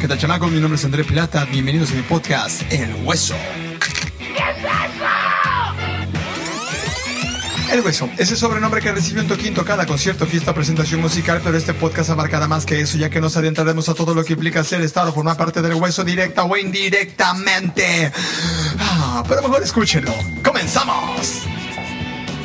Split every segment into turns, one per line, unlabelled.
¿Qué tal, chamacos? Mi nombre es André Plata. Bienvenidos a mi podcast, El Hueso. El Hueso, ese sobrenombre que recibió en Toquín cada concierto, fiesta, presentación musical, pero este podcast abarcará más que eso, ya que nos adentraremos a todo lo que implica ser Estado, formar parte del Hueso directa o indirectamente. Ah, pero mejor escúchenlo. ¡Comenzamos!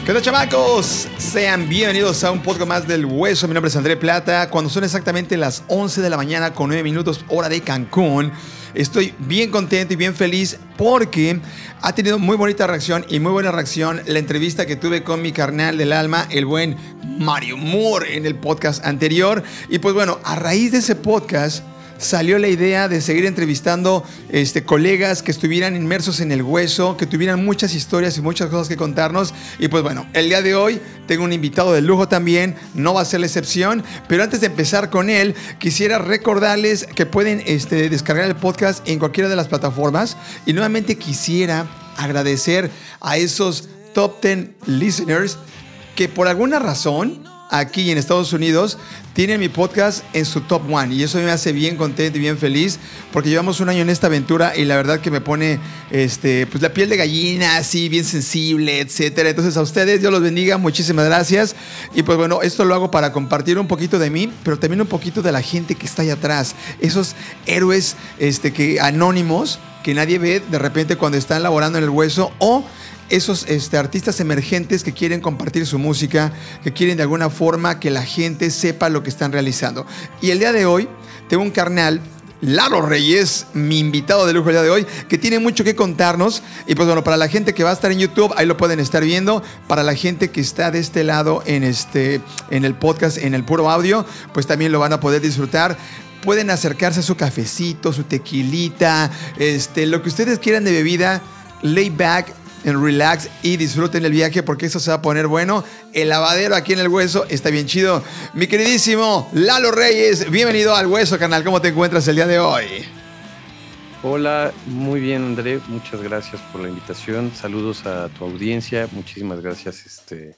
¿Qué tal, chamacos? Sean bienvenidos a un podcast más del Hueso. Mi nombre es André Plata. Cuando son exactamente las 11 de la mañana con 9 minutos hora de Cancún, estoy bien contento y bien feliz porque ha tenido muy bonita reacción y muy buena reacción la entrevista que tuve con mi carnal del alma, el buen Mario Moore, en el podcast anterior. Y pues bueno, a raíz de ese podcast salió la idea de seguir entrevistando este, colegas que estuvieran inmersos en el hueso, que tuvieran muchas historias y muchas cosas que contarnos. Y pues bueno, el día de hoy tengo un invitado de lujo también, no va a ser la excepción, pero antes de empezar con él, quisiera recordarles que pueden este, descargar el podcast en cualquiera de las plataformas. Y nuevamente quisiera agradecer a esos top 10 listeners que por alguna razón aquí en Estados Unidos tienen mi podcast en su top one. Y eso me hace bien contento y bien feliz porque llevamos un año en esta aventura y la verdad que me pone este, pues la piel de gallina así bien sensible, etcétera. Entonces a ustedes Dios los bendiga, muchísimas gracias. Y pues bueno, esto lo hago para compartir un poquito de mí, pero también un poquito de la gente que está allá atrás, esos héroes este, que anónimos que nadie ve de repente cuando están laborando en el hueso o esos este, artistas emergentes que quieren compartir su música, que quieren de alguna forma que la gente sepa lo que están realizando. Y el día de hoy tengo un carnal Lalo Reyes, mi invitado de lujo el día de hoy, que tiene mucho que contarnos. Y pues bueno, para la gente que va a estar en YouTube, ahí lo pueden estar viendo. Para la gente que está de este lado en, este, en el podcast, en el puro audio, pues también lo van a poder disfrutar pueden acercarse a su cafecito, su tequilita, este, lo que ustedes quieran de bebida, lay back, relax y disfruten el viaje porque eso se va a poner bueno. El lavadero aquí en el hueso está bien chido. Mi queridísimo Lalo Reyes, bienvenido al hueso, canal. ¿Cómo te encuentras el día de hoy?
Hola, muy bien André, muchas gracias por la invitación. Saludos a tu audiencia, muchísimas gracias este,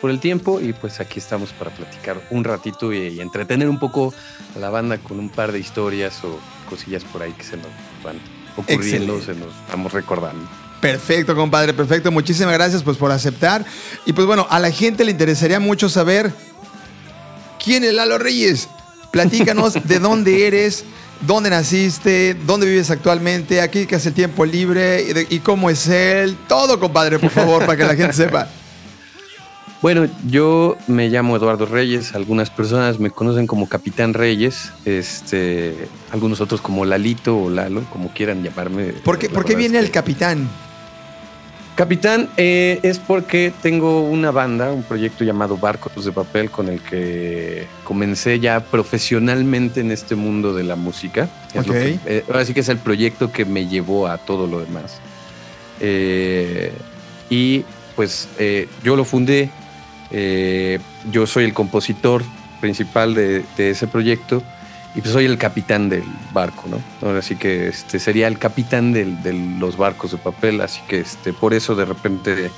por el tiempo y pues aquí estamos para platicar un ratito y, entretener un poco a la banda con un par de historias o cosillas por ahí que se nos van ocurriendo, se nos vamos recordando.
Perfecto, compadre, perfecto. Muchísimas gracias pues, por aceptar. Y pues bueno, a la gente le interesaría mucho saber quién es Lalo Reyes. Platícanos de dónde eres, dónde naciste, dónde vives actualmente, aquí que hace el tiempo libre y, cómo es él. Todo, compadre, por favor, para que la gente sepa.
Bueno, yo me llamo Eduardo Reyes, algunas personas me conocen como Capitán Reyes, este, algunos otros como Lalito o Lalo, como quieran llamarme.
¿Por qué, ¿por qué viene el capitán?
Capitán, eh, es porque tengo una banda, un proyecto llamado Barcos de Papel, con el que comencé ya profesionalmente en este mundo de la música. Eh, ahora sí que es el proyecto que me llevó a todo lo demás. Eh, y pues yo lo fundé, yo soy el compositor principal de ese proyecto y pues soy el capitán del barco, ¿no? Ahora sí que este sería el capitán de los barcos de papel, así que este, por eso de repente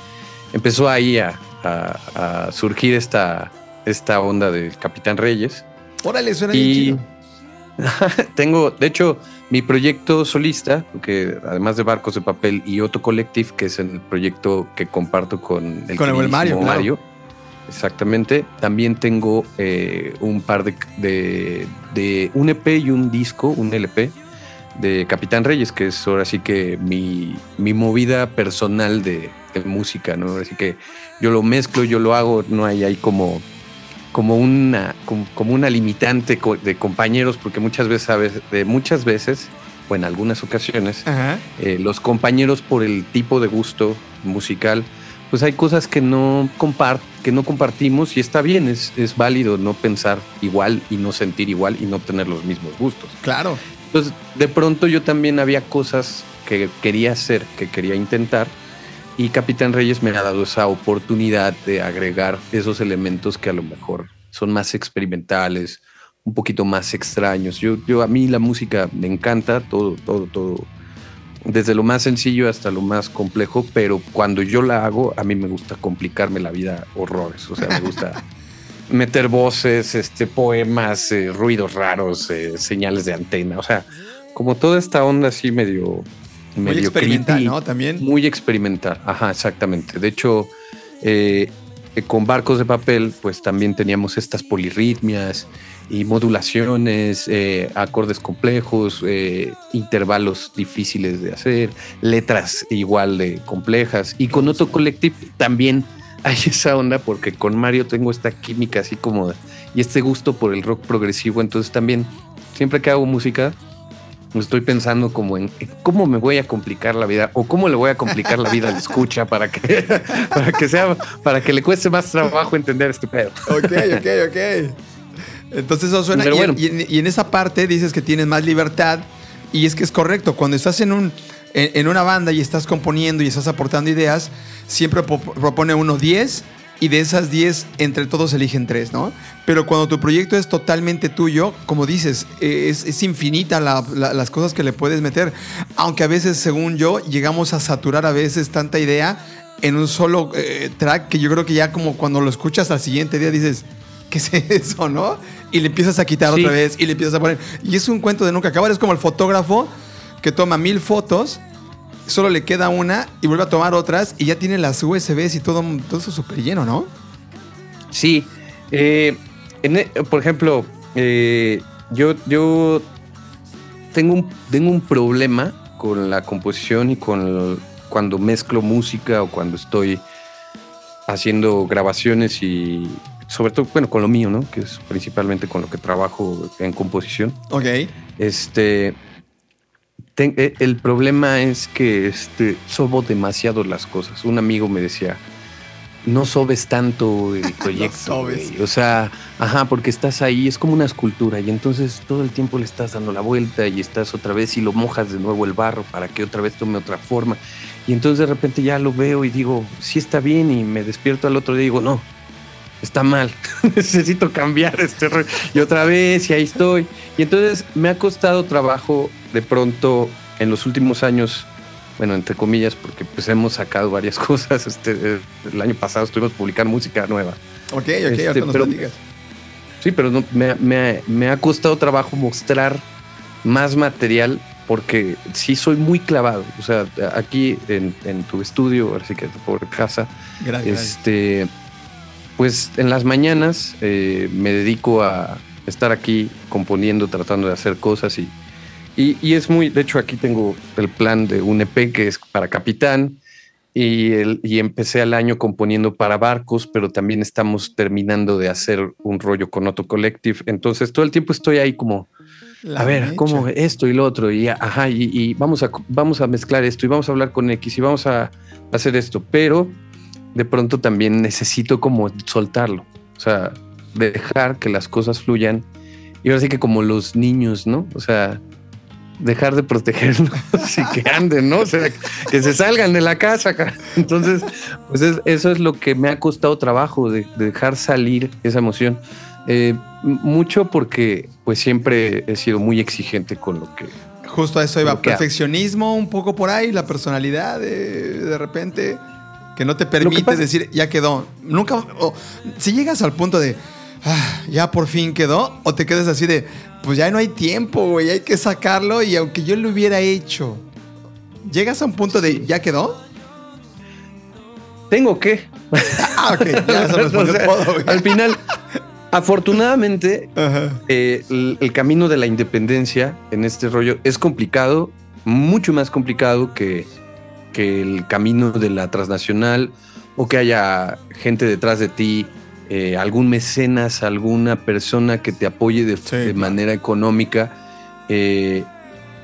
empezó ahí a, surgir esta, esta onda del Capitán Reyes.
Órale, suena y
tengo, de hecho, mi proyecto solista, que además de Barcos de Papel y Otto Collective, que es el proyecto que comparto con el,
con el Mario,
Mario Exactamente. También tengo eh, un par de, de, un EP y un disco, un LP de Capitán Reyes, que es ahora sí que mi, mi movida personal de, música, ¿no? Así que yo lo mezclo, yo lo hago, no hay ahí como, como una, como, una limitante de compañeros, porque muchas veces, de muchas veces, o en algunas ocasiones, eh, los compañeros por el tipo de gusto musical, pues hay cosas que no, compart que no compartimos y está bien, es, es válido no pensar igual y no sentir igual y no tener los mismos gustos.
Claro.
Entonces, de pronto yo también había cosas que quería hacer, que quería intentar, y Capitán Reyes me ha dado esa oportunidad de agregar esos elementos que a lo mejor son más experimentales, un poquito más extraños. Yo, yo a mí la música me encanta, todo, todo, todo desde lo más sencillo hasta lo más complejo, pero cuando yo la hago, a mí me gusta complicarme la vida horrores. O sea, me gusta, meter voces, este, poemas, eh, ruidos raros, eh, señales de antena. O sea, como toda esta onda así medio.
Muy experimental, ¿no? También.
Muy experimental. Ajá, exactamente. De hecho, eh, con barcos de papel, pues también teníamos estas polirritmias y modulaciones, acordes complejos, intervalos difíciles de hacer, letras igual de complejas. Y con Otto Collective también hay esa onda porque con Mario tengo esta química así como y este gusto por el rock progresivo. Entonces también siempre que hago música estoy pensando como en, cómo me voy a complicar la vida o cómo le voy a complicar la vida al escucha para que, para que sea, para que le cueste más trabajo entender este pedo.
Ok, ok, ok. Entonces eso suena. y, y en esa parte dices que tienes más libertad y es que es correcto. Cuando estás en un en, una banda y estás componiendo y estás aportando ideas, siempre propone uno 10 y de esas 10 entre todos eligen 3, ¿no? Pero cuando tu proyecto es totalmente tuyo, como dices, es, infinita las cosas que le puedes meter, aunque a veces, según yo, llegamos a saturar a veces tanta idea en un solo eh, track que yo creo que ya como cuando lo escuchas al siguiente día dices, ¿qué es eso, no? Y le empiezas a quitar otra vez y le empiezas a poner. Y es un cuento de nunca acabar, es como el fotógrafo que toma mil fotos, solo le queda una y vuelve a tomar otras y ya tiene las USBs y todo, todo eso súper lleno, ¿no?
Sí. Eh, e, por ejemplo, eh, yo, yo tengo, un, tengo un problema con la composición y con cuando mezclo música o cuando estoy haciendo grabaciones y sobre todo, bueno, con lo mío, ¿no? Que es principalmente con lo que trabajo en composición.
Ok.
Este, eh, el problema es que este, sobo demasiado las cosas. Un amigo me decía, no sobes tanto el proyecto. o sea, ajá, porque estás ahí, es como una escultura y entonces todo el tiempo le estás dando la vuelta y estás otra vez y lo mojas de nuevo el barro para que otra vez tome otra forma. Y entonces de repente ya lo veo y digo, sí está bien y me despierto al otro día y digo, no, está mal, necesito cambiar este Y otra vez, y ahí estoy. Y entonces me ha costado trabajo de pronto en los últimos años, bueno, entre comillas, porque pues hemos sacado varias cosas. Este, el año pasado estuvimos publicando música nueva.
Ok, ok, este,
pero, Sí, pero no, me, ha costado trabajo mostrar más material porque sí soy muy clavado. O sea, aquí en, tu estudio, así que por casa, este, pues en las mañanas eh, me dedico a estar aquí componiendo, tratando de hacer cosas y, y, es muy, de hecho aquí tengo el plan de un EP que es para Capitán y, el, y empecé el año componiendo para barcos, pero también estamos terminando de hacer un rollo con Otto Collective. Entonces todo el tiempo estoy ahí como, a ver, cómo esto y lo otro y ajá, y, y, vamos, a, vamos a mezclar esto y vamos a hablar con X y vamos a hacer esto, pero de pronto también necesito como soltarlo, o sea, dejar que las cosas fluyan. Y ahora sí que como los niños, ¿no? O sea, dejar de protegerlos y que anden, ¿no? O sea, que se salgan de la casa. Entonces, pues eso es lo que me ha costado trabajo, de, dejar salir esa emoción. Eh, mucho porque pues siempre he sido muy exigente con lo que...
Justo a eso iba, perfeccionismo un poco por ahí, la personalidad de, de repente que no te permite decir, ya quedó. Nunca, si llegas al punto de, ah, ya por fin quedó, o te quedas así de, pues ya no hay tiempo, güey, hay que sacarlo y aunque yo lo hubiera hecho, llegas a un punto de, ya quedó.
Tengo que.
ah, ok, ya se respondió todo,
Al final, afortunadamente, eh, el, camino de la independencia en este rollo es complicado, mucho más complicado que que el camino de la transnacional o que haya gente detrás de ti, eh, algún mecenas, alguna persona que te apoye de, manera económica. Eh,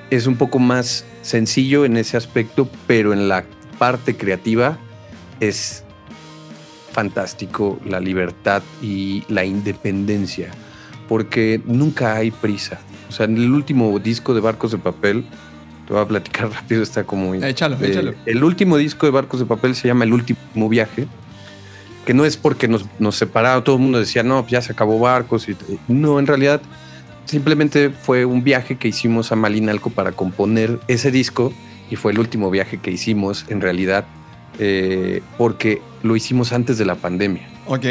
es un poco más sencillo en ese aspecto, pero en la parte creativa es fantástico la libertad y la independencia, porque nunca hay prisa. O sea, en el último disco de Barcos de Papel, te voy a platicar rápido, está como...
Échalo, échalo.
El último disco de Barcos de Papel se llama El Último Viaje, que no es porque nos, nos separaron, todo el mundo decía, no, ya se acabó Barcos. Y, no, en realidad simplemente fue un viaje que hicimos a Malinalco para componer ese disco y fue el último viaje que hicimos en realidad eh, porque lo hicimos antes de la pandemia.
Ok.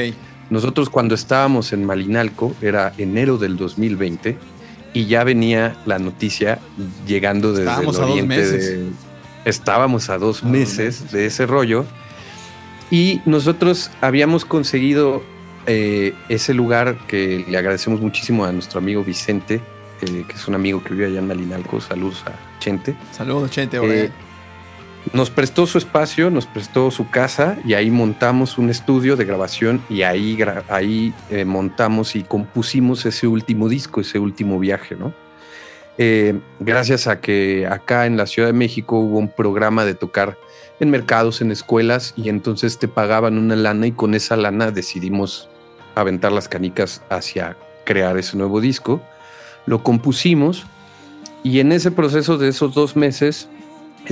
nosotros cuando estábamos en Malinalco, era enero del 2020, y ya venía la noticia llegando desde
Estábamos
el
a dos
oriente
meses.
de- estábamos a dos
A dos
meses de ese rollo. Y nosotros habíamos conseguido eh, ese lugar que le agradecemos muchísimo a nuestro amigo Vicente, eh, que es un amigo que vive allá en Malinalco. Saludos a Chente.
Saludos, Chente.
Eh. Nos prestó su espacio, nos prestó su casa y ahí montamos un estudio de grabación y ahí, ahí eh, montamos y compusimos ese último disco, ese último viaje, ¿no? Eh, gracias a que acá en la Ciudad de México hubo un programa de tocar en mercados, en escuelas y entonces te pagaban una lana y con esa lana decidimos aventar las canicas hacia crear ese nuevo disco. Lo compusimos y en ese proceso de esos dos meses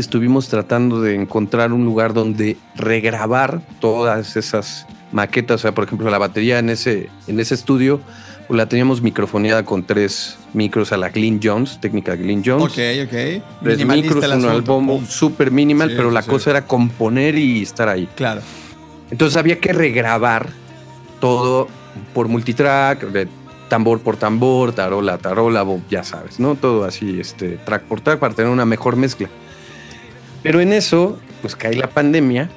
estuvimos tratando de encontrar un lugar donde regrabar todas esas maquetas. O sea, por ejemplo, la batería en ese, en ese estudio pues, la teníamos microfoneada con tres micros a la Glyn Jones, técnica Glyn Jones.
Ok, ok.
Tres micros, uno al bombo,
Pum.
súper minimal,
Sí,
pero la
sí.
cosa era componer y estar ahí.
Claro.
Entonces había que regrabar todo por multitrack, de tambor por tambor, tarola tarola, ya sabes, ¿no? Todo así, este, track por track para tener una mejor mezcla. Pero en eso, pues cae la pandemia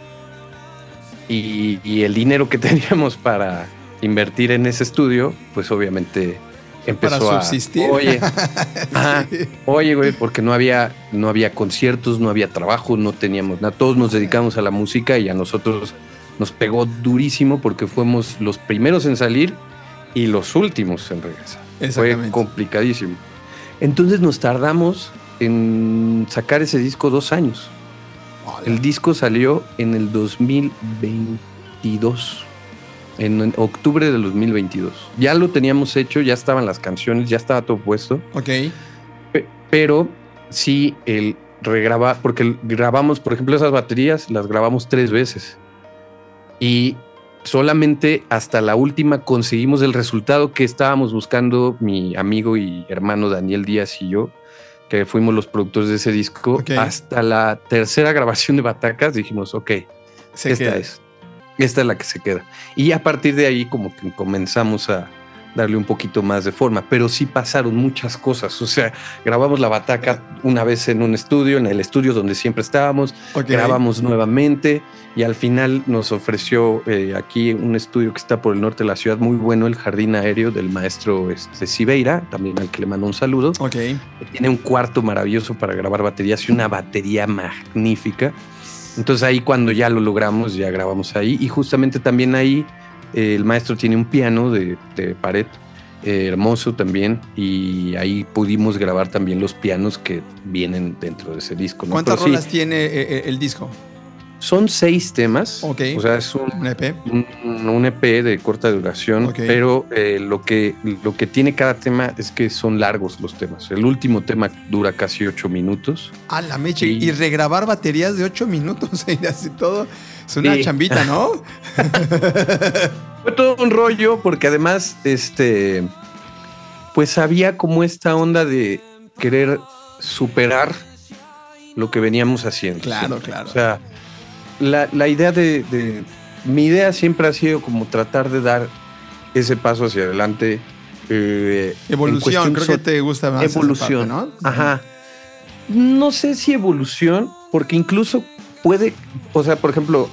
y, y el dinero que teníamos para invertir en ese estudio, pues obviamente empezó
Para
a...
subsistir.
Oye, ajá,
Sí.
Oye, güey, porque no había, no había conciertos, no había trabajo, no teníamos nada. Todos nos dedicamos a la música y a nosotros nos pegó durísimo porque fuimos los primeros en salir y los últimos en regresar. Fue complicadísimo. Entonces nos tardamos en sacar ese disco dos años.
Hola.
El disco salió en el 2022. En octubre del 2022. Ya lo teníamos hecho, ya estaban las canciones, ya estaba todo puesto.
Ok.
Pe- pero sí el regrabar, porque grabamos, por ejemplo, esas baterías las grabamos tres veces y solamente hasta la última conseguimos el resultado que estábamos buscando mi amigo y hermano Daniel Díaz y yo, que fuimos los productores de ese disco. Hasta la tercera grabación de Batacas dijimos, ok,
Se
esta
queda.
es. Esta es la que se queda. Y a partir de ahí como que comenzamos a darle un poquito más de forma, pero sí pasaron muchas cosas. O sea, grabamos la bataca una vez en un estudio, en el estudio donde siempre estábamos,
Ok.
grabamos nuevamente y al final nos ofreció eh, aquí un estudio que está por el norte de la ciudad, muy bueno, el Jardín Aéreo del maestro este, Siveira, también al que le mando un saludo.
Ok.
Tiene un cuarto maravilloso para grabar baterías y una batería magnífica. Entonces ahí cuando ya lo logramos, ya grabamos ahí. Y justamente también ahí eh, el maestro tiene un piano de, de pared eh, hermoso también. Y ahí pudimos grabar también los pianos que vienen dentro de ese disco. ¿no?
¿Cuántas
Pero sí,
rolas tiene eh, eh, el disco?
Son seis temas.
Ok.
O sea, es un,
Un EP.
un, un EP de corta duración,
Ok.
pero eh, lo, que, lo que tiene cada tema es que son largos los temas. El último tema dura casi ocho minutos.
A la mecha. Y regrabar baterías de 8 minutos y así todo. Es una
Sí.
chambita, ¿no?
Fue todo un rollo porque además, este, pues había como esta onda de querer superar lo que veníamos haciendo.
Claro,
siempre.
claro.
O sea, la, la idea de, de- mi idea siempre ha sido como tratar de dar ese paso hacia adelante. eh,
Evolución, creo
so-
que te gusta más.
evolución,
parte, ¿no?
Ajá. No sé si evolución, porque incluso puede, o sea, por ejemplo,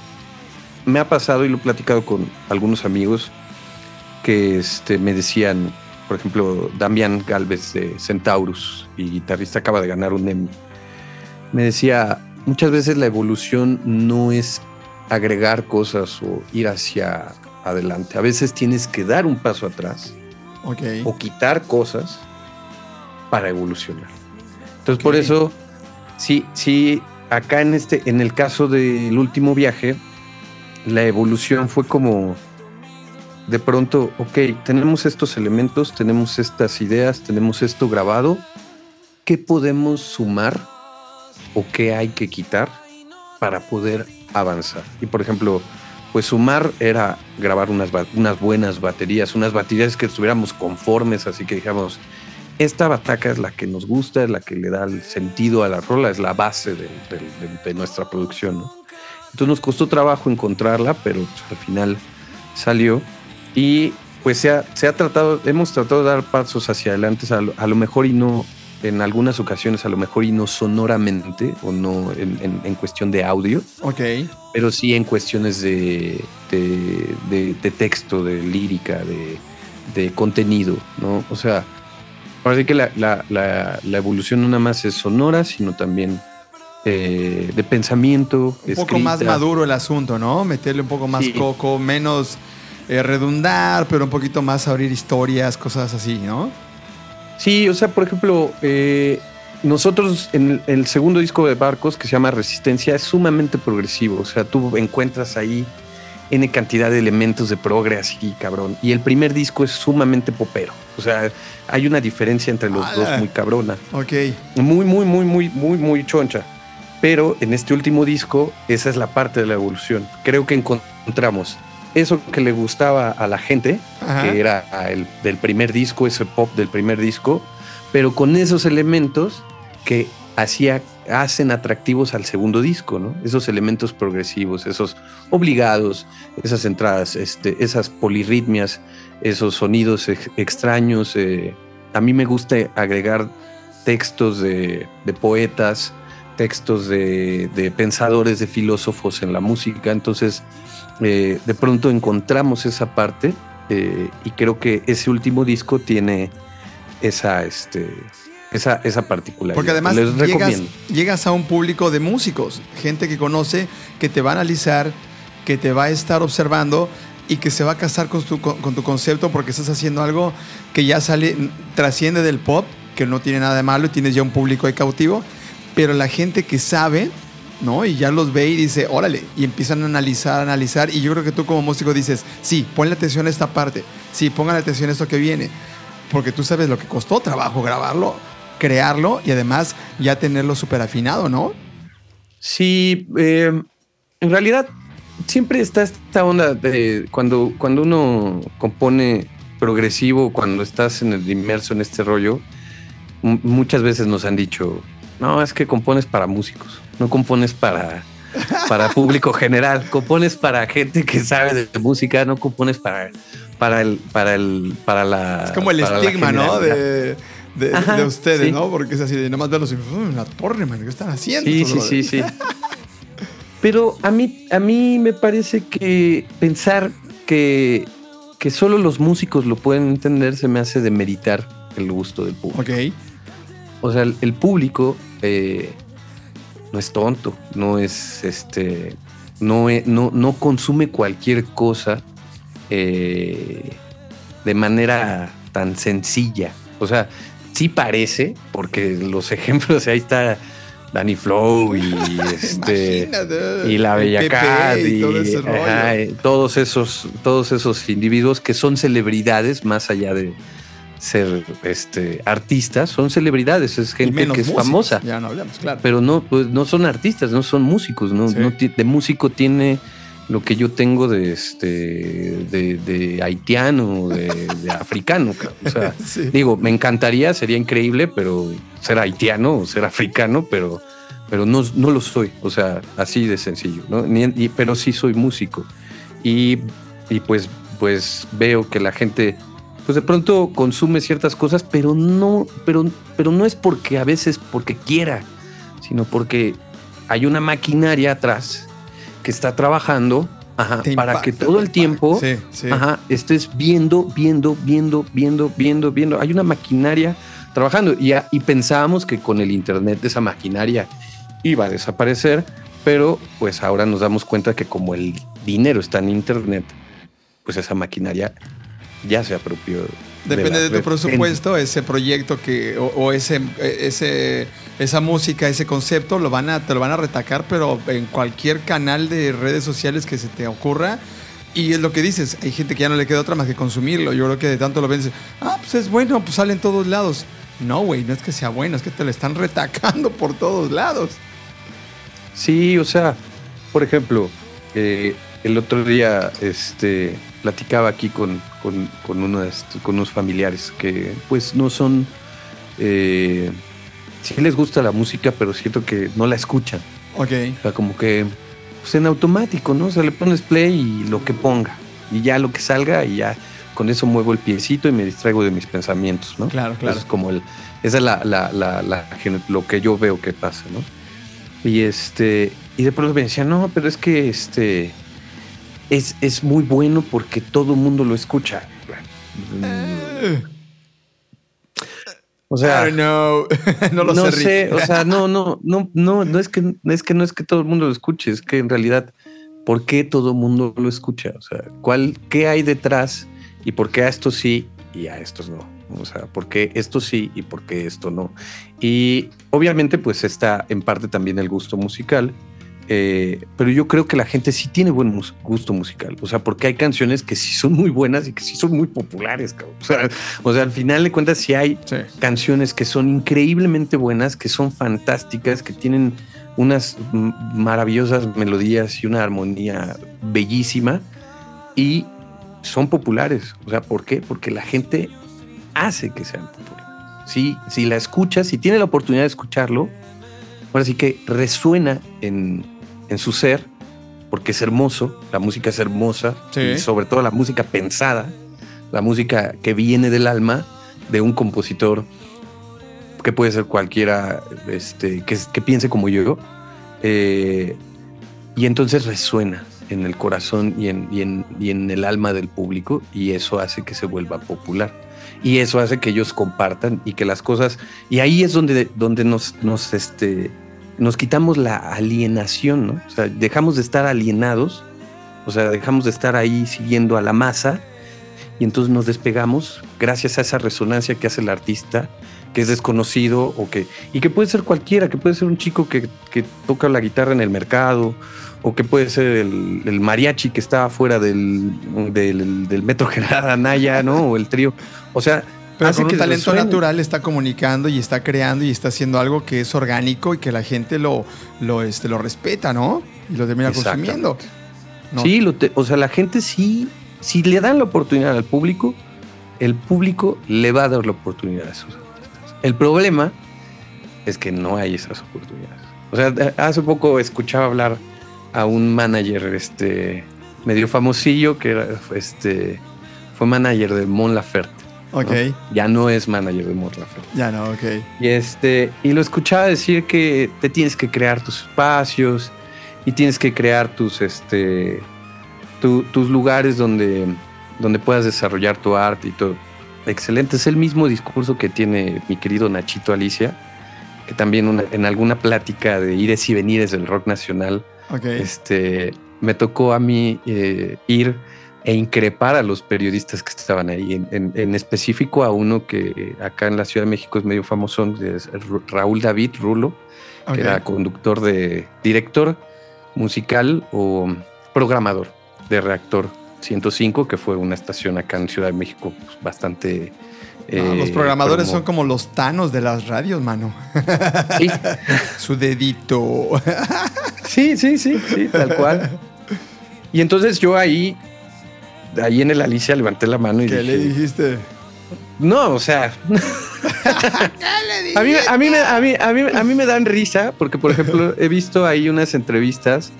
me ha pasado y lo he platicado con algunos amigos que este, me decían, por ejemplo, Damián Galvez de Centaurus y guitarrista acaba de ganar un Emmy. Me decía, muchas veces la evolución no es agregar cosas o ir hacia adelante. A veces tienes que dar un paso atrás o quitar cosas para evolucionar. Entonces, por eso, sí, sí, acá en este, en el caso del último viaje, la evolución fue como de pronto, ok, tenemos estos elementos, tenemos estas ideas, tenemos esto grabado, ¿qué podemos sumar o qué hay que quitar para poder avanzar? Y por ejemplo, pues sumar era grabar unas, unas buenas baterías, unas baterías que estuviéramos conformes, así que dijamos, esta bataca es la que nos gusta, es la que le da el sentido a la rola, es la base de, de- de- de nuestra producción. ¿no? Entonces nos costó trabajo encontrarla, pero al final salió. Y pues se ha, se ha tratado, hemos tratado de dar pasos hacia adelante, a lo, a lo mejor y no, en algunas ocasiones, a lo mejor y no sonoramente o no en, en- en cuestión de audio,
Ok.
pero sí en cuestiones de, de, de- de texto, de lírica, de, de contenido, ¿no? O sea, parece que la, la- la- la evolución no nada más es sonora, sino también eh, de pensamiento.
Un poco más maduro el asunto, ¿no? Meterle un poco más
Sí.
coco, menos eh, redundar, pero un poquito más abrir historias, cosas así, ¿no?
Sí, o sea, por ejemplo, eh, nosotros en el, el segundo disco de Barcos, que se llama Resistencia, es sumamente progresivo. O sea, tú encuentras ahí N cantidad de elementos de progre así, cabrón. Y el primer disco es sumamente popero. O sea, hay una diferencia entre los dos muy cabrona.
Ok.
Muy, muy, muy, muy, muy, muy choncha. Pero en este último disco, esa es la parte de la evolución. Creo que encontramos eso que le gustaba a la gente,
Ajá.
que era el del primer disco, ese pop del primer disco, pero con esos elementos que hacía, hacen atractivos al segundo disco, ¿no? Esos elementos progresivos, esos obligados, esas entradas, este, esas polirritmias, esos sonidos ex- extraños. eh, a mí me gusta agregar textos de, de poetas, textos de, de pensadores, de filósofos en la música, entonces eh, de pronto encontramos esa parte eh, y creo que ese último disco tiene esa, este, esa, esa particularidad.
Porque además
Les
llegas, llegas a un público de músicos, gente que conoce, que te va a analizar, que te va a estar observando y que se va a casar con tu, con, con tu concepto porque estás haciendo algo que ya sale, trasciende del pop, que no tiene nada de malo y tienes ya un público ahí cautivo, pero la gente que sabe, ¿no? Y ya los ve y dice, órale, y empiezan a analizar, analizar, y yo creo que tú como músico dices, sí, ponle atención a esta parte, sí, pongan atención a esto que viene, porque tú sabes lo que costó trabajo grabarlo, crearlo y además ya tenerlo súper afinado, ¿no?
Sí, eh, en realidad siempre está esta onda de cuando, cuando uno compone progresivo, cuando estás en el inmerso en este rollo, muchas veces nos han dicho, no, es que compones para músicos, no compones para, para público general, compones para gente que sabe de música, no compones para, para el, para el, para la.
Es como el estigma, ¿no? De, de-
Ajá,
de ustedes,
sí.
¿no? Porque es así de nomás verlos y "Uy, la torre, man, ¿qué están haciendo?
Sí, sí, sí,
brothers?"
sí. Pero a mí, a mí me parece que pensar que, que solo los músicos lo pueden entender se me hace demeritar el gusto del público.
Ok.
O sea, el, el público eh, no es tonto, no es este, no, no, no consume cualquier cosa eh, de manera tan sencilla. O sea, sí parece, porque los ejemplos ahí está Danny Flow y este y la
el
Bella Cat
y
y,
todo ese rollo.
ajá, eh, todos esos todos esos individuos que son celebridades más allá de ser este artistas son celebridades es gente que es
músicos,
famosa
Ya no hablamos, claro.
pero no pues no son artistas no son músicos no,
Sí.
No ti- de músico tiene lo que yo tengo de este de, de haitiano de, de africano o sea
Sí.
Digo, me encantaría, sería increíble, pero ser haitiano o ser africano, pero, pero no, no lo soy. O sea, así de sencillo, ¿no? Ni- pero sí soy músico. Y, y pues, pues veo que la gente, pues de pronto consume ciertas cosas, pero no, pero, pero no es porque a veces porque quiera, sino porque hay una maquinaria atrás que está trabajando ajá, para que todo el tiempo
Sí, sí.
Ajá, estés viendo, viendo, viendo, viendo, viendo, viendo. Hay una maquinaria trabajando y, y pensábamos que con el Internet esa maquinaria iba a desaparecer, pero pues ahora nos damos cuenta que como el dinero está en Internet, pues esa maquinaria ya se apropió.
Depende de, tu presupuesto, ese proyecto que, o, o ese, ese, esa música, ese concepto, lo van a, te lo van a retacar, pero en cualquier canal de redes sociales que se te ocurra. Y es lo que dices, hay gente que ya no le queda otra más que consumirlo. Yo creo que de tanto lo ven, ah, pues es bueno, pues sale en todos lados. No, güey, no es que sea bueno, es que te lo están retacando por todos lados.
Sí, o sea, por ejemplo, eh, el otro día este, platicaba aquí con, con, con unos, con unos familiares que pues no son... Eh, sí les gusta la música, pero siento que no la escuchan.
Ok.
O sea, como que pues en automático, ¿no? O sea, le pones play y lo que ponga. Y ya lo que salga y ya. con eso muevo el piecito y me distraigo de mis pensamientos, ¿no?
Claro, claro.
es como el, esa es la, la, la, la, lo que yo veo que pasa, ¿no? Y este, y de pronto me decía, no, pero es que este es, es muy bueno porque todo el mundo lo escucha.
Eh.
O sea,
no, no lo
no
sé.
o sea, no, no, no, no, no es que es que no es que todo el mundo lo escuche, es que en realidad, ¿por qué todo el mundo lo escucha? O sea, ¿cuál, qué hay detrás y por qué a estos sí y a estos no? O sea, ¿por qué esto sí y por qué esto no? Y obviamente, pues está en parte también el gusto musical. Eh, pero yo creo que la gente sí tiene buen mus- gusto musical. O sea, porque hay canciones que sí son muy buenas y que sí son muy populares. cabrón. O sea, o sea al final de cuentas, sí hay
Sí.
canciones que son increíblemente buenas, que son fantásticas, que tienen unas maravillosas melodías y una armonía bellísima y son populares. O sea, ¿por qué? Porque la gente hace que sean populares. Sí, si la escuchas, si tiene la oportunidad de escucharlo, ahora sí que resuena en, en su ser, porque es hermoso, la música es hermosa,
Sí.
y sobre todo la música pensada, la música que viene del alma de un compositor que puede ser cualquiera este, que, que piense como yo, eh, y entonces resuena en el corazón y en, y, en, y en el alma del público, y eso hace que se vuelva popular. Y eso hace que ellos compartan y que las cosas. Y ahí es donde, donde nos, nos, este, nos quitamos la alienación, ¿no? O sea, dejamos de estar alienados, o sea, dejamos de estar ahí siguiendo a la masa y entonces nos despegamos gracias a esa resonancia que hace el artista, que es desconocido o que, y que puede ser cualquiera, que puede ser un chico que, toca la guitarra en el mercado, o que puede ser el, mariachi que está afuera del, del, del Metro General Anaya, ¿no? O el trío. O sea,
Pero
hace
con un
que
talento
resuene.
natural está comunicando y está creando y está haciendo algo que es orgánico y que la gente lo, lo, este, lo respeta, ¿no? Y lo termina consumiendo. No.
Sí, lo te- o sea, la gente sí, si le dan la oportunidad al público, el público le va a dar la oportunidad a esos artistas. El problema es que no hay esas oportunidades. O sea, hace poco escuchaba hablar a un manager este, medio famosillo que era, este, fue manager de Mon Laferte. ¿No?
Ok,
Ya no es manager de Mon Laferte.
ya no, ok.
Y, este, y lo escuchaba decir que te tienes que crear tus espacios y tienes que crear tus, este, tu- tus lugares donde, donde puedas desarrollar tu arte y todo. Excelente, es el mismo discurso que tiene mi querido Nachito Alicia, que también una- en alguna plática de ires y venires del rock nacional, este, me tocó a mí eh, ir e increpar a los periodistas que estaban ahí, en, en- en específico a uno que acá en la Ciudad de México es medio famoso, es Ra- Raúl David Rulo, que era conductor de, director musical o programador de Reactor 105, que fue una estación acá en Ciudad de México pues, bastante...
No,
eh,
los programadores
promo-
son como los tanos de las radios, mano.
Sí,
Su dedito.
Sí, sí, sí, sí, tal cual. Y entonces yo ahí, ahí en el Alicia levanté la mano y
¿Qué le dijiste?
no, o sea, a mí, a, mí, me- a, mí, a, mí, a mí me dan risa porque, por ejemplo, he visto ahí unas entrevistas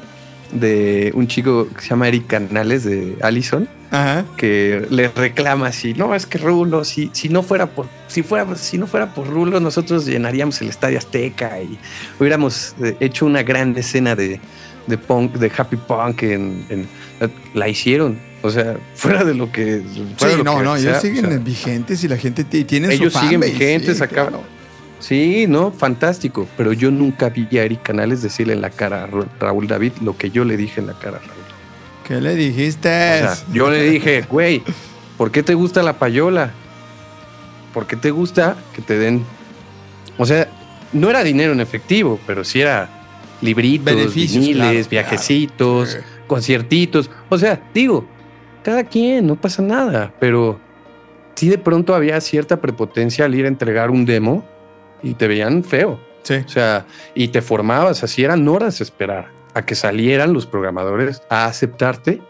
de un chico que se llama Eric Canales de Allison
Ajá.
que le reclama así, no, es que Rulo, si, si no fuera por, si fuera, si no fuera por Rulo, nosotros llenaríamos el Estadio Azteca y hubiéramos eh, hecho una gran escena de, de punk, de happy punk en, en- la hicieron. O sea, fuera de lo que. fuera
Sí,
de lo
no,
que
no,
sea,
ellos siguen
o sea,
vigentes y la gente tiene su
Ellos siguen vigentes
sí,
acá.
claro.
Sí, no, fantástico. Pero yo nunca vi a Eric Canales decirle en la cara a Ra- Raúl David lo que yo le dije en la cara a Raúl.
¿Qué le dijiste?
O sea, yo le dije, güey, ¿por qué te gusta la payola? ¿Por qué te gusta que te den? O sea, no era dinero en efectivo, pero sí era libritos,
Beneficios,
viniles,
claro,
viajecitos,
claro.
conciertitos. O sea, digo, cada quien, no pasa nada, pero sí de pronto había cierta prepotencia al ir a entregar un demo y te veían feo.
Sí.
O sea, y te formabas, así eran horas esperar a que salieran los programadores a aceptarte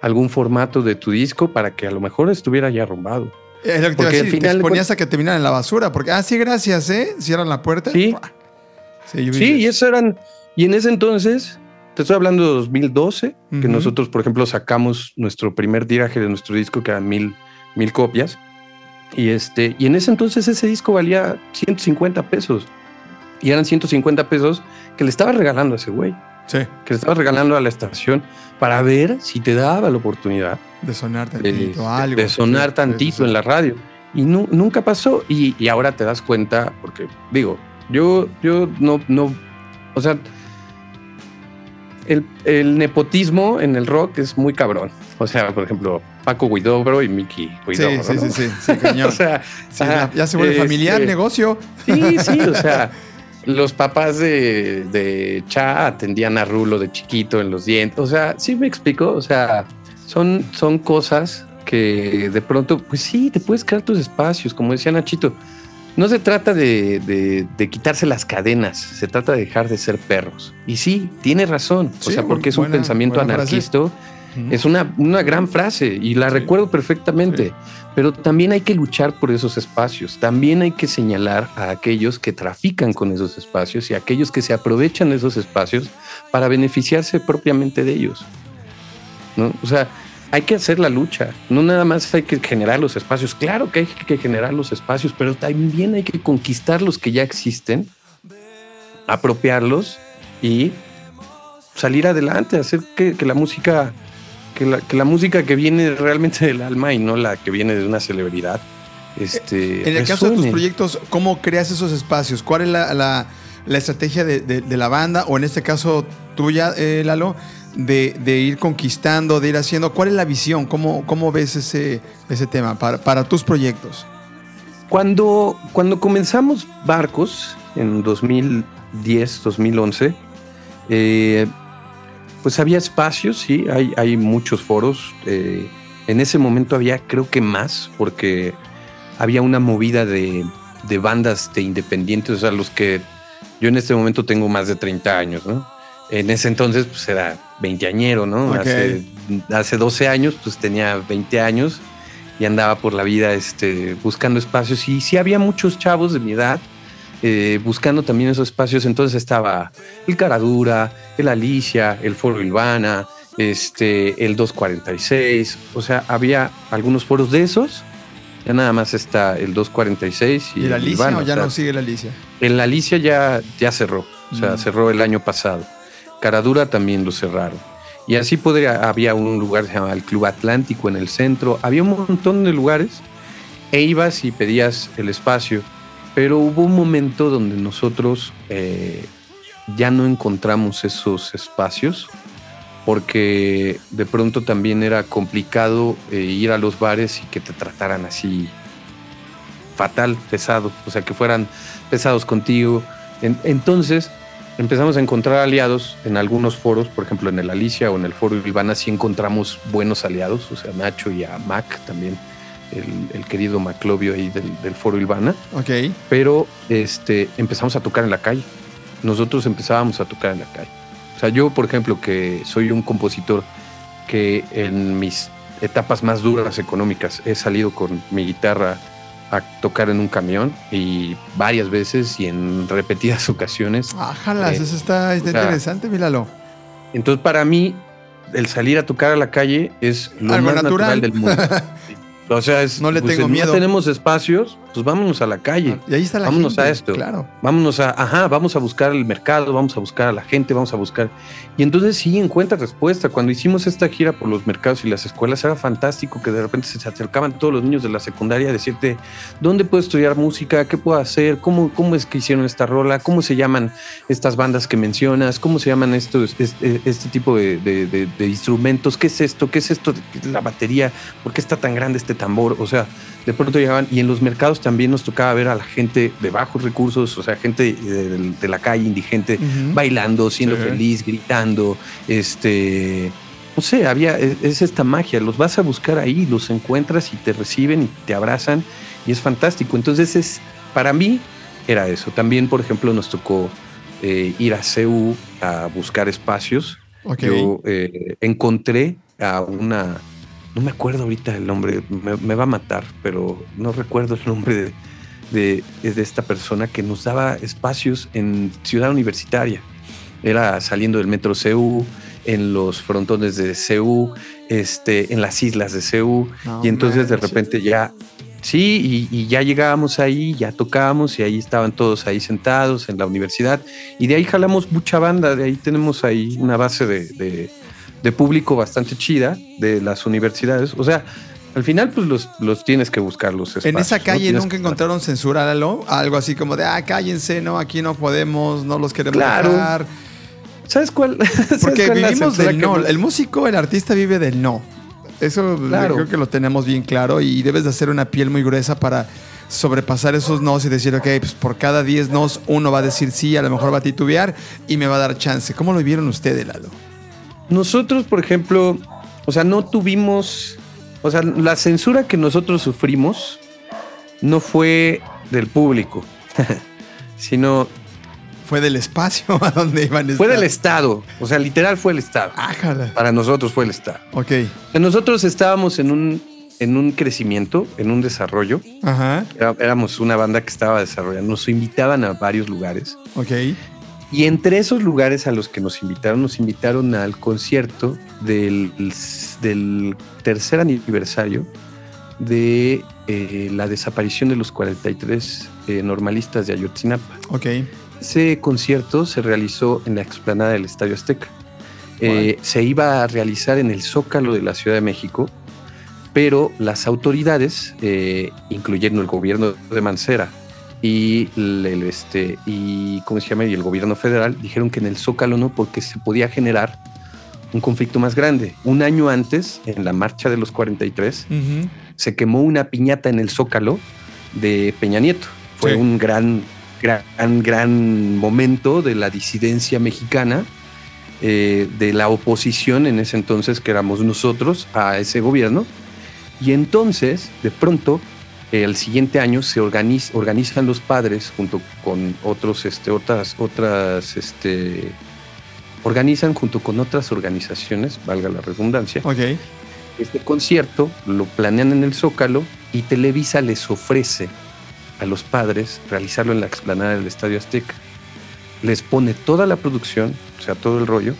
algún formato de tu disco para que a lo mejor estuviera ya arrumbado.
Es lo que te iba a decir, te
final de
exponías a que te miran en la basura, porque, ah, sí, gracias, ¿eh? Cierran la puerta.
Sí.
Sí,
Sí, y
eso
eran, y en ese entonces te estoy hablando de 2012, que nosotros, por ejemplo, sacamos nuestro primer tiraje de nuestro disco, que eran mil, mil copias. Y, este, y en ese entonces ese disco valía 150 pesos. Y eran 150 pesos que le estaba regalando a ese güey.
Sí.
Que le estaba regalando a la estación para ver si te daba la oportunidad
de sonar tantito, algo.
De sonar tantito en la radio. Y nunca pasó. Y, y, ahora te das cuenta, porque digo, yo, yo no, no, o sea, el, el, nepotismo en el rock es muy cabrón. O sea, por ejemplo, Paco Guidobro y Miki Guidobro.
Sí, sí, sí, sí, sí, o sea, ya, se vuelve familiar, este, negocio.
Sí, sí, o sea, los papás de, de Cha atendían a Rulo de chiquito en los dientes. O sea, sí me explico. O sea, son, son cosas que de pronto, pues sí, te puedes crear tus espacios, como decía Nachito. No se trata de, quitarse las cadenas, se trata de dejar de ser perros. Y sí, tiene razón. o sea, porque es un pensamiento anarquista. Es una, una, gran frase y la recuerdo perfectamente. Pero también hay que luchar por esos espacios. También hay que señalar a aquellos que trafican con esos espacios y a aquellos que se aprovechan de esos espacios para beneficiarse propiamente de ellos. ¿no? O sea, hay que hacer la lucha. No nada más hay que generar los espacios. Claro que hay que generar los espacios, pero también hay que conquistar los que ya existen, apropiarlos y salir adelante, hacer que, la música, que la, música que viene realmente del alma y no la que viene de una celebridad. Este,
en el caso de tus proyectos, ¿cómo creas esos espacios? ¿Cuál es la, estrategia de, la banda? O en este caso tuya, eh, Lalo, de, ir conquistando, de ir haciendo? ¿Cuál es la visión? ¿Cómo, cómo ves ese, ese tema para, tus proyectos?
Cuando, cuando comenzamos Barcos en 2010, 2011, eh, pues había espacios, sí, hay, hay muchos foros. Eh, en ese momento había creo que más, porque había una movida de, de bandas de independientes, o sea, los que yo en este momento tengo más de 30 años, ¿no? En ese entonces, pues era veinteañero, ¿no? Hace, hace 12 años, pues tenía 20 años y andaba por la vida este, buscando espacios. Y sí había muchos chavos de mi edad eh, buscando también esos espacios. Entonces estaba el Caradura, el Alicia, el Foro Ilvana, este, el 246. O sea, había algunos foros de esos. Ya nada más está el 246 y,
¿Y el Alicia o ya no sigue el Alicia?
El Alicia ya, ya cerró, o sea, mm. cerró el año pasado. Caradura también lo cerraron. Y así podría, había un lugar que se llamaba el Club Atlántico en el centro. Había un montón de lugares e ibas y pedías el espacio. Pero hubo un momento donde nosotros eh, ya no encontramos esos espacios porque de pronto también era complicado eh, ir a los bares y que te trataran así fatal, pesado, o sea, que fueran pesados contigo. entonces empezamos a encontrar aliados en algunos foros, por ejemplo en el Alicia o en el foro Ilvana, sí encontramos buenos aliados, o sea, Nacho y a Mac también, el, querido Maclovio ahí del, foro Ilvana.
Ok.
Pero este, empezamos a tocar en la calle. Nosotros empezábamos a tocar en la calle. O sea, yo, por ejemplo, que soy un compositor que en mis etapas más duras económicas he salido con mi guitarra a tocar en un camión y varias veces y en repetidas ocasiones.
Ájalas, eh, eso está, interesante, míralo.
Entonces, para mí, el salir a tocar a la calle es lo más natural del mundo. O sea, es,
no le
pues,
tengo miedo.
No tenemos espacios, pues vámonos a la calle.
Y ahí está la
vámonos
a
esto.
Claro.
Vámonos a, ajá, vamos a buscar el mercado, vamos a buscar a la gente, vamos a buscar. Y entonces sí encuentra respuesta. Cuando hicimos esta gira por los mercados y las escuelas, era fantástico que de repente se acercaban todos los niños de la secundaria a decirte dónde puedo estudiar música, qué puedo hacer, cómo, cómo es que hicieron esta rola, cómo se llaman estas bandas que mencionas, cómo se llaman estos, este, este tipo de, de instrumentos, qué es esto, qué es esto, la batería, por qué está tan grande este tambor. O sea, de pronto llegaban y en los mercados también nos tocaba ver a la gente de bajos recursos, o sea, gente de, la calle indigente bailando, siendo feliz, gritando, este, no sé, había, e, es, esta magia, los vas a buscar ahí, los encuentras y te reciben y te abrazan y es fantástico. Entonces es, para mí era eso. También, por ejemplo, nos tocó eh, ir a CEU a buscar espacios. Yo eh, encontré a una no me acuerdo ahorita el nombre, me, va a matar, pero no recuerdo el nombre de, de, esta persona que nos daba espacios en Ciudad Universitaria. Era saliendo del metro CU, en los frontones de CU, este, en las islas de CU. y entonces de repente ya, sí, y, ya llegábamos ahí, ya tocábamos y ahí estaban todos ahí sentados en la universidad. Y de ahí jalamos mucha banda, de ahí tenemos ahí una base de, de público bastante chida de las universidades. O sea, al final, pues los, los tienes que buscar los espacios.
En esa calle nunca encontraron censurarlo, algo así como de, ah, cállense, no, aquí no podemos, no los queremos
claro. ¿Sabes cuál?
Porque vivimos del no. El músico, el artista vive del no. Eso creo que lo tenemos bien claro y debes de hacer una piel muy gruesa para sobrepasar esos nos y decir, ok, pues por cada 10 nos uno va a decir sí, a lo mejor va a titubear y me va a dar chance. ¿Cómo lo vivieron ustedes, Lalo?
Nosotros, por ejemplo, o sea, no tuvimos o sea, la censura que nosotros sufrimos no fue del público, sino...
Fue del espacio a donde iban a
Fue del Estado. O sea, literal fue el Estado. Para nosotros fue el Estado.
Ok.
nosotros estábamos en un, en un crecimiento, en un desarrollo.
Ajá.
éramos una banda que estaba desarrollando. Nos invitaban a varios lugares.
Ok.
Y entre esos lugares a los que nos invitaron, nos invitaron al concierto del, tercer aniversario de eh, la desaparición de los 43 eh, normalistas de Ayotzinapa.
Ok.
Ese concierto se realizó en la explanada del Estadio Azteca. Eh, se iba a realizar en el Zócalo de la Ciudad de México, pero las autoridades, incluyendo el gobierno de Mancera, y el, este y cómo se llama y el gobierno federal dijeron que en el Zócalo no porque se podía generar un conflicto más grande. Un año antes, en la marcha de los 43, se quemó una piñata en el Zócalo de Peña Nieto. Fue un gran, gran, gran momento de la disidencia mexicana, eh, de la oposición en ese entonces, que éramos nosotros, a ese gobierno. Y entonces, de pronto, el siguiente año se organizan los padres junto con otros, este, otras, otras, este, organizan junto con otras organizaciones, valga la redundancia,
okay.
este concierto, lo planean en el Zócalo y Televisa les ofrece a los padres realizarlo en la explanada del Estadio Azteca. Les pone toda la producción, o sea, todo el rollo,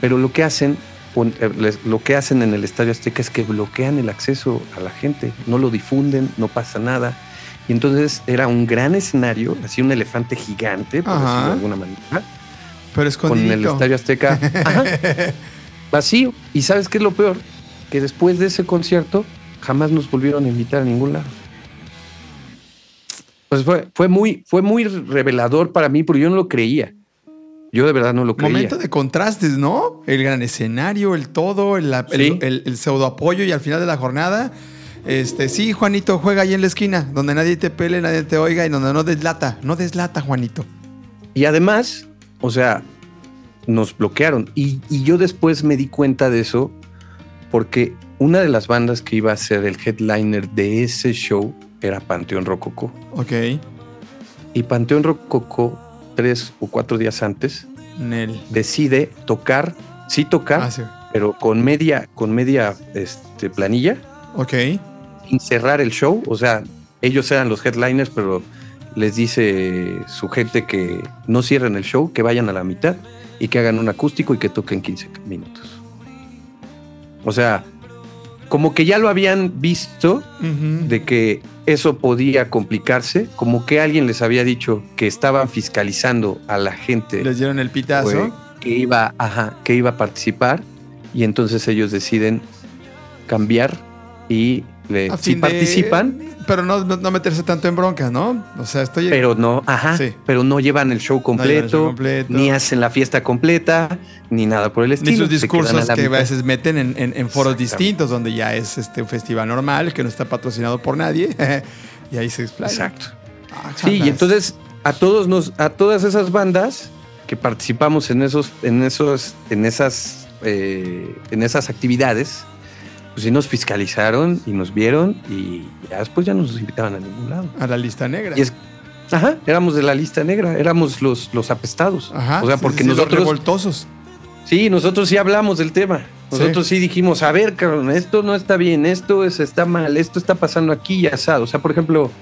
pero lo que hacen eh, lo que hacen en el Estadio Azteca es que bloquean el acceso a la gente, no lo difunden, no pasa nada. Y entonces era un gran escenario, así un elefante gigante, por decirlo de alguna manera.
Pero.
Con el Estadio Azteca vacío. ¿Y sabes qué es lo peor? Que después de ese concierto jamás nos volvieron a invitar a ningún lado. Pues fue, fue, muy, fue muy revelador para mí, porque yo no lo creía. Yo de verdad no lo creía.
Momento de contrastes, ¿no? El gran escenario, el todo, el, el, pseudo apoyo y al final de la jornada, este, sí, Juanito, juega ahí en la esquina, donde nadie te pele, nadie te oiga y donde no deslata. No deslata, Juanito.
Y además, o sea, nos bloquearon. Y, y yo después me di cuenta de eso porque una de las bandas que iba a ser el headliner de ese show era Panteón Rococo.
Ok.
Y Panteón Rococo tres o cuatro días antes, decide tocar, sí tocar, ah, pero con media, con media este, planilla.
Ok.
Sin cerrar el show. O sea, ellos eran los headliners, pero les dice su gente que no cierren el show, que vayan a la mitad y que hagan un acústico y que toquen 15 minutos. O sea, como que ya lo habían visto de que eso podía complicarse, como que alguien les había dicho que estaban fiscalizando a la gente.
Les dieron el pitazo.
Que iba, que iba a participar y entonces ellos deciden cambiar y le, si participan.
Pero no, no, meterse tanto en bronca, ¿no? O sea, estoy.
Pero no, ajá. Pero no llevan el show completo, ni hacen la fiesta completa, ni nada por el estilo.
Ni sus discursos que a veces meten en, en, foros distintos, donde ya es este, un festival normal, que no está patrocinado por nadie. y ahí se explaya.
Exacto. Ah, sí, y entonces a todos nos, a todas esas bandas que participamos en esos, en esos, en esas, eh, en esas actividades pues sí nos fiscalizaron y nos vieron y ya después ya no nos invitaban a ningún lado.
A la lista negra.
ajá, éramos de la lista negra, éramos los, los apestados. Ajá, o sea, porque nosotros... Los
revoltosos.
Sí, nosotros sí hablamos del tema. Nosotros sí, dijimos, a ver, cabrón, esto no está bien, esto es, está mal, esto está pasando aquí y asado. O sea, por ejemplo,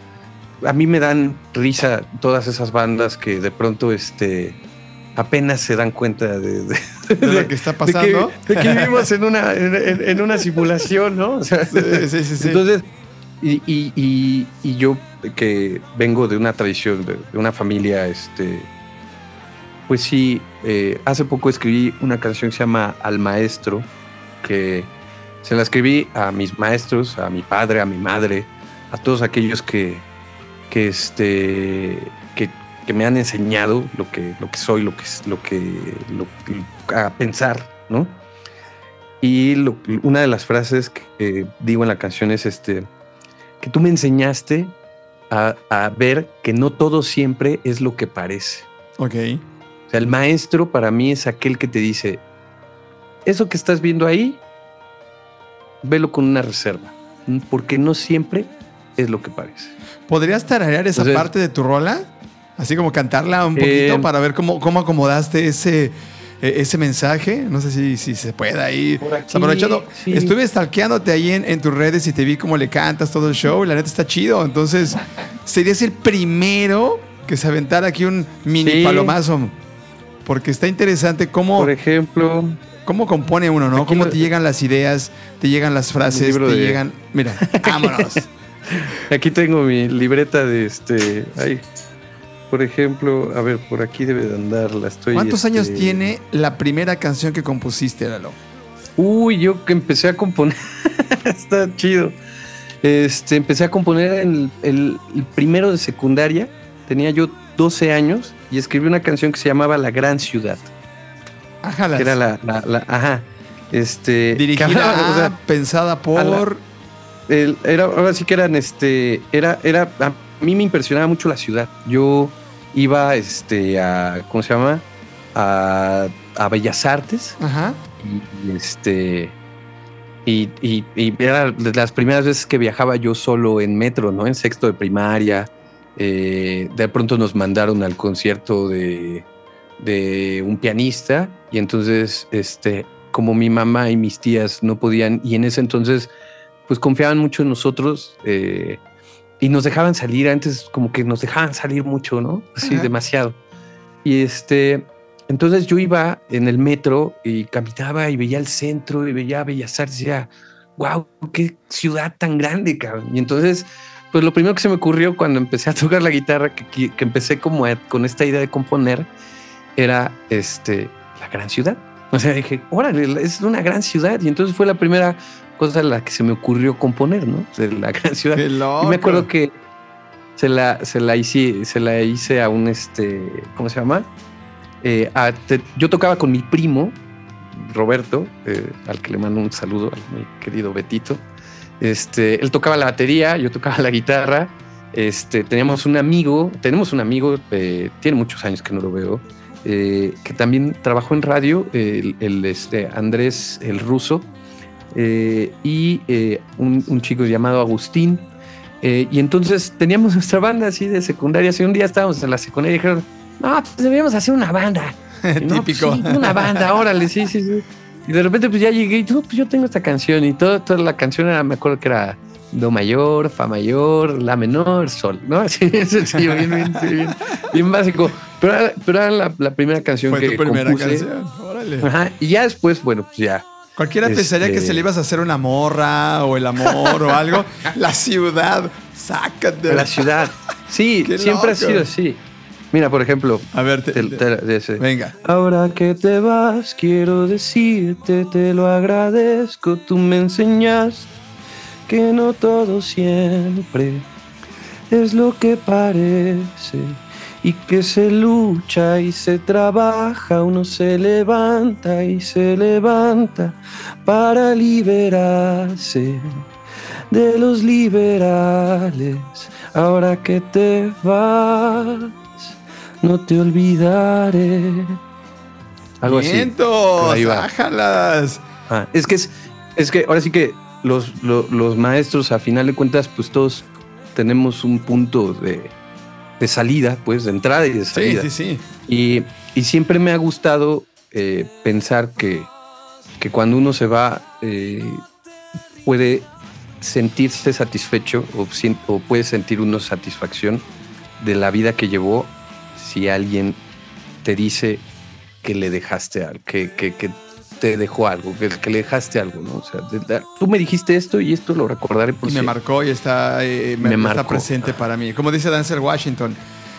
a mí me dan risa todas esas bandas que de pronto este, apenas se dan cuenta de, de-
¿De lo que está pasando?
De que, de que vivimos en una, en, una simulación, ¿no? O sea,
Sí, sí.
Entonces, y, y- y- y yo que vengo de una tradición, de, de una familia, este, pues sí, eh, hace poco escribí una canción que se llama Al Maestro, que se la escribí a mis maestros, a mi padre, a mi madre, a todos aquellos que, que, este, que, me han enseñado lo que, lo que soy, lo que, lo que, lo- a pensar, ¿no? Y lo- una de las frases que eh, digo en la canción es este, que tú me enseñaste a, a ver que no todo siempre es lo que parece.
Ok.
O sea, el maestro para mí es aquel que te dice, eso que estás viendo ahí, velo con una reserva, porque no siempre es lo que parece.
¿Podrías tararear esa
Entonces-
parte de tu rola? Así como cantarla un poquito
Eh,
para ver cómo, cómo acomodaste ese, eh, ese mensaje. No sé si, si se puede ahí.
Por aquí,
Aprovechando,
sí.
estuve stalkeándote ahí en, en tus redes y te vi cómo le cantas todo el show. y La neta está chido. Entonces, serías el primero que se aventara aquí un mini
Sí.
palomazo. Porque está interesante cómo,
Por ejemplo,
cómo compone uno, ¿no? Cómo
lo-
te llegan las ideas, te llegan las frases, te
de-
llegan. Mira, vámonos.
aquí tengo mi libreta de este, ay, por ejemplo, a ver, por aquí debe de andar, la estoy.
¿Cuántos
este,
años tiene la primera canción que compusiste, Lalo?
Uy, yo que empecé a componer. Está chido. Este, empecé a componer en el, primero de secundaria. Tenía yo 12 años y escribí una canción que se llamaba La Gran Ciudad.
Ájalas.
Que era la, la- la- ajá. Este.
Dirigida,
hablaba, o sea,
pensada por.
el- era, ahora sí que eran, este, era, era, a mí me impresionaba mucho la ciudad. Yo iba, este, a, ¿cómo se llama? A, a Bellas Artes
Ajá.
y, y, este y, y- y era de las primeras veces que viajaba yo solo en metro, ¿no? En sexto de primaria. Eh, de pronto nos mandaron al concierto de, de un pianista y entonces, este, como mi mamá y mis tías no podían y en ese entonces, pues confiaban mucho en nosotros eh, y nos dejaban salir. Antes como que nos dejaban salir mucho, ¿no? Así
Ajá.
demasiado. Y este, entonces yo iba en el metro y caminaba y veía el centro y veía Bellas Artes y decía, wow, qué ciudad tan grande, cabrón. Y entonces, pues lo primero que se me ocurrió cuando empecé a tocar la guitarra, que, que- empecé como a- con esta idea de componer, era este, la gran ciudad. O sea, dije, órale, es una gran ciudad. Y entonces fue la primera cosa la que se me ocurrió componer, ¿no? De la gran ciudad.
Qué loco.
Y me acuerdo que se la, se la hice, se la hice a un este, ¿cómo se llama? Eh, a- te- yo tocaba con mi primo, Roberto, eh, al que le mando un saludo, al mi querido Betito. Este, él tocaba la batería, yo tocaba la guitarra. Este, teníamos un amigo, tenemos un amigo, eh, tiene muchos años que no lo veo, eh, que también trabajó en radio, el, el, este, Andrés el ruso, eh, y eh, un, un chico llamado Agustín. Eh, y entonces teníamos nuestra banda así de secundaria. Así un día estábamos en la secundaria y dijeron, no, pues deberíamos hacer una banda. Y, "No, pues
Típico.
sí, una banda, órale, sí, sí, sí. Y de repente pues ya llegué y no, pues yo tengo esta canción y todo, toda la canción era, me acuerdo que era do mayor, fa mayor, la menor, sol, ¿no? Así, sencillo, bien, bien, bien, bien básico. Pero, pero era la, la primera canción
Fue
que
tu primera
compuse.
canción. Órale.
Ajá, y ya después, bueno, pues ya.
Cualquiera
Este-
pensaría que se le ibas a hacer una morra o el amor o algo. La ciudad, sácate.
La ciudad. Sí, siempre ha sido así. Mira, por ejemplo,
A ver, te-
te-
te- venga.
Ahora que te vas, quiero decirte, te lo agradezco, tú me enseñas que no todo siempre es lo que parece y que se lucha y se trabaja, uno se levanta y se levanta para liberarse de los liberales. Ahora que te vas, no te olvidaré. Algo así. Ahí va.
ájalas.
Ah, es que es, es que ahora sí que los, lo- los maestros, a final de cuentas, pues todos tenemos un punto de, de salida, pues, de entrada y de
Sí,
salida.
sí, sí.
Y, y siempre me ha gustado eh, pensar que, que cuando uno se va, eh, puede sentirse satisfecho o puede sentir uno satisfacción de la vida que llevó si alguien te dice que le dejaste algo, que, que, que te dejó algo, que, que, le dejaste algo, ¿no? O sea, de, tú me dijiste esto y esto lo recordaré por
y me marcó y está, eh, me, me está presente para mí. Como dice Dancer Washington,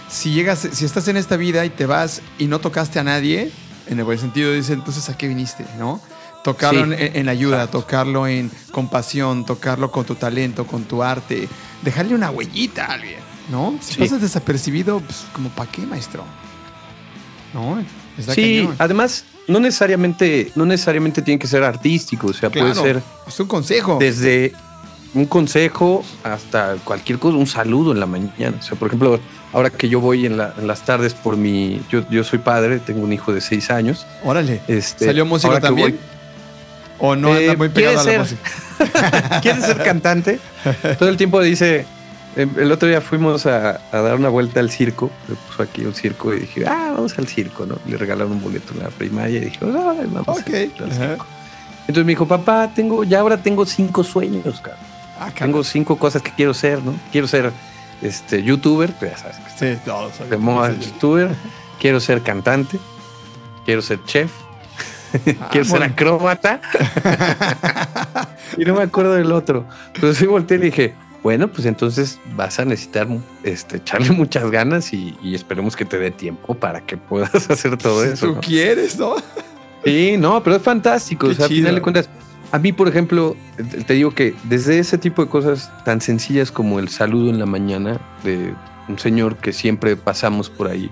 si llegas, si estás en esta vida y te vas y no tocaste a nadie, en el buen sentido dice, entonces ¿a qué viniste? ¿No? Tocarlo sí. en, en, ayuda, Exacto. tocarlo en compasión, tocarlo con tu talento, con tu arte, dejarle una huellita a alguien, ¿no? Si sí. pasas desapercibido, pues como para qué, maestro. ¿No?
Está sí, cañón. además no necesariamente, no necesariamente tiene que ser artístico, o sea, claro, puede ser.
Es un consejo.
Desde un consejo hasta cualquier cosa, un saludo en la mañana. O sea, por ejemplo, ahora que yo voy en, la, en las tardes por mi. Yo, yo, soy padre, tengo un hijo de seis años.
Órale. Este, ¿Salió músico también? Voy, ¿O no anda eh, muy pegado a la
ser,
música?
¿Quiere ser cantante? Todo el tiempo dice. El otro día fuimos a, a, dar una vuelta al circo, me puso aquí un circo y dije, ah, vamos al circo, ¿no? Le regalaron un boleto en la primaria y dije, ah, vamos
okay.
al circo. Entonces me dijo, papá, tengo, ya ahora tengo cinco sueños, cara. Ah, tengo cinco cosas que quiero ser, ¿no? Quiero ser este, youtuber, pues ya sabes.
Que sí, todos.
De moda youtuber. Quiero ser cantante. Quiero ser chef. Ah, quiero bueno. ser acróbata. y no me acuerdo del otro. Entonces sí volteé y dije, bueno, pues entonces vas a necesitar este, echarle muchas ganas y, y esperemos que te dé tiempo para que puedas hacer todo
si
eso.
Tú
¿no?
quieres, ¿no?
Sí, no, pero es fantástico.
Qué
o sea,
chido.
al final de cuentas, a mí, por ejemplo, te digo que desde ese tipo de cosas tan sencillas como el saludo en la mañana de un señor que siempre pasamos por ahí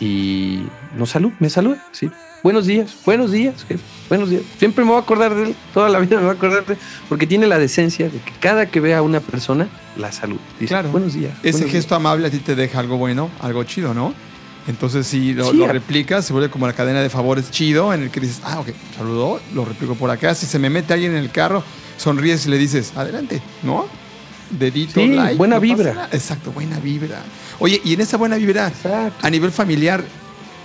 y nos saluda, me saluda, sí. Buenos días, buenos días, jefe, buenos días. Siempre me voy a acordar de él, toda la vida me voy a acordar de él, porque tiene la decencia de que cada que vea a una persona, la saluda. Dice,
claro.
buenos días.
Ese
buenos
gesto
días.
amable a ti te deja algo bueno, algo chido, ¿no? Entonces, si lo, sí, lo, replicas, se vuelve como la cadena de favores chido, en el que dices, ah, ok, saludó, lo replico por acá. Si se me mete alguien en el carro, sonríes y le dices, adelante, ¿no? Dedito,
sí,
like.
Buena
no
vibra.
Exacto, buena vibra. Oye, y en esa buena vibra, Exacto. a nivel familiar,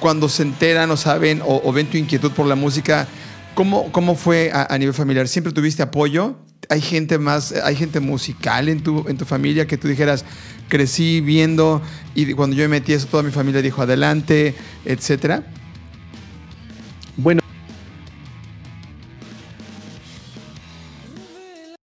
cuando se enteran o saben o, ven tu inquietud por la música, ¿cómo, cómo fue a, a nivel familiar? ¿Siempre tuviste apoyo? hay gente más, hay gente musical en tu, en tu familia que tú dijeras, crecí viendo y cuando yo me metí eso, toda mi familia dijo adelante, etcétera?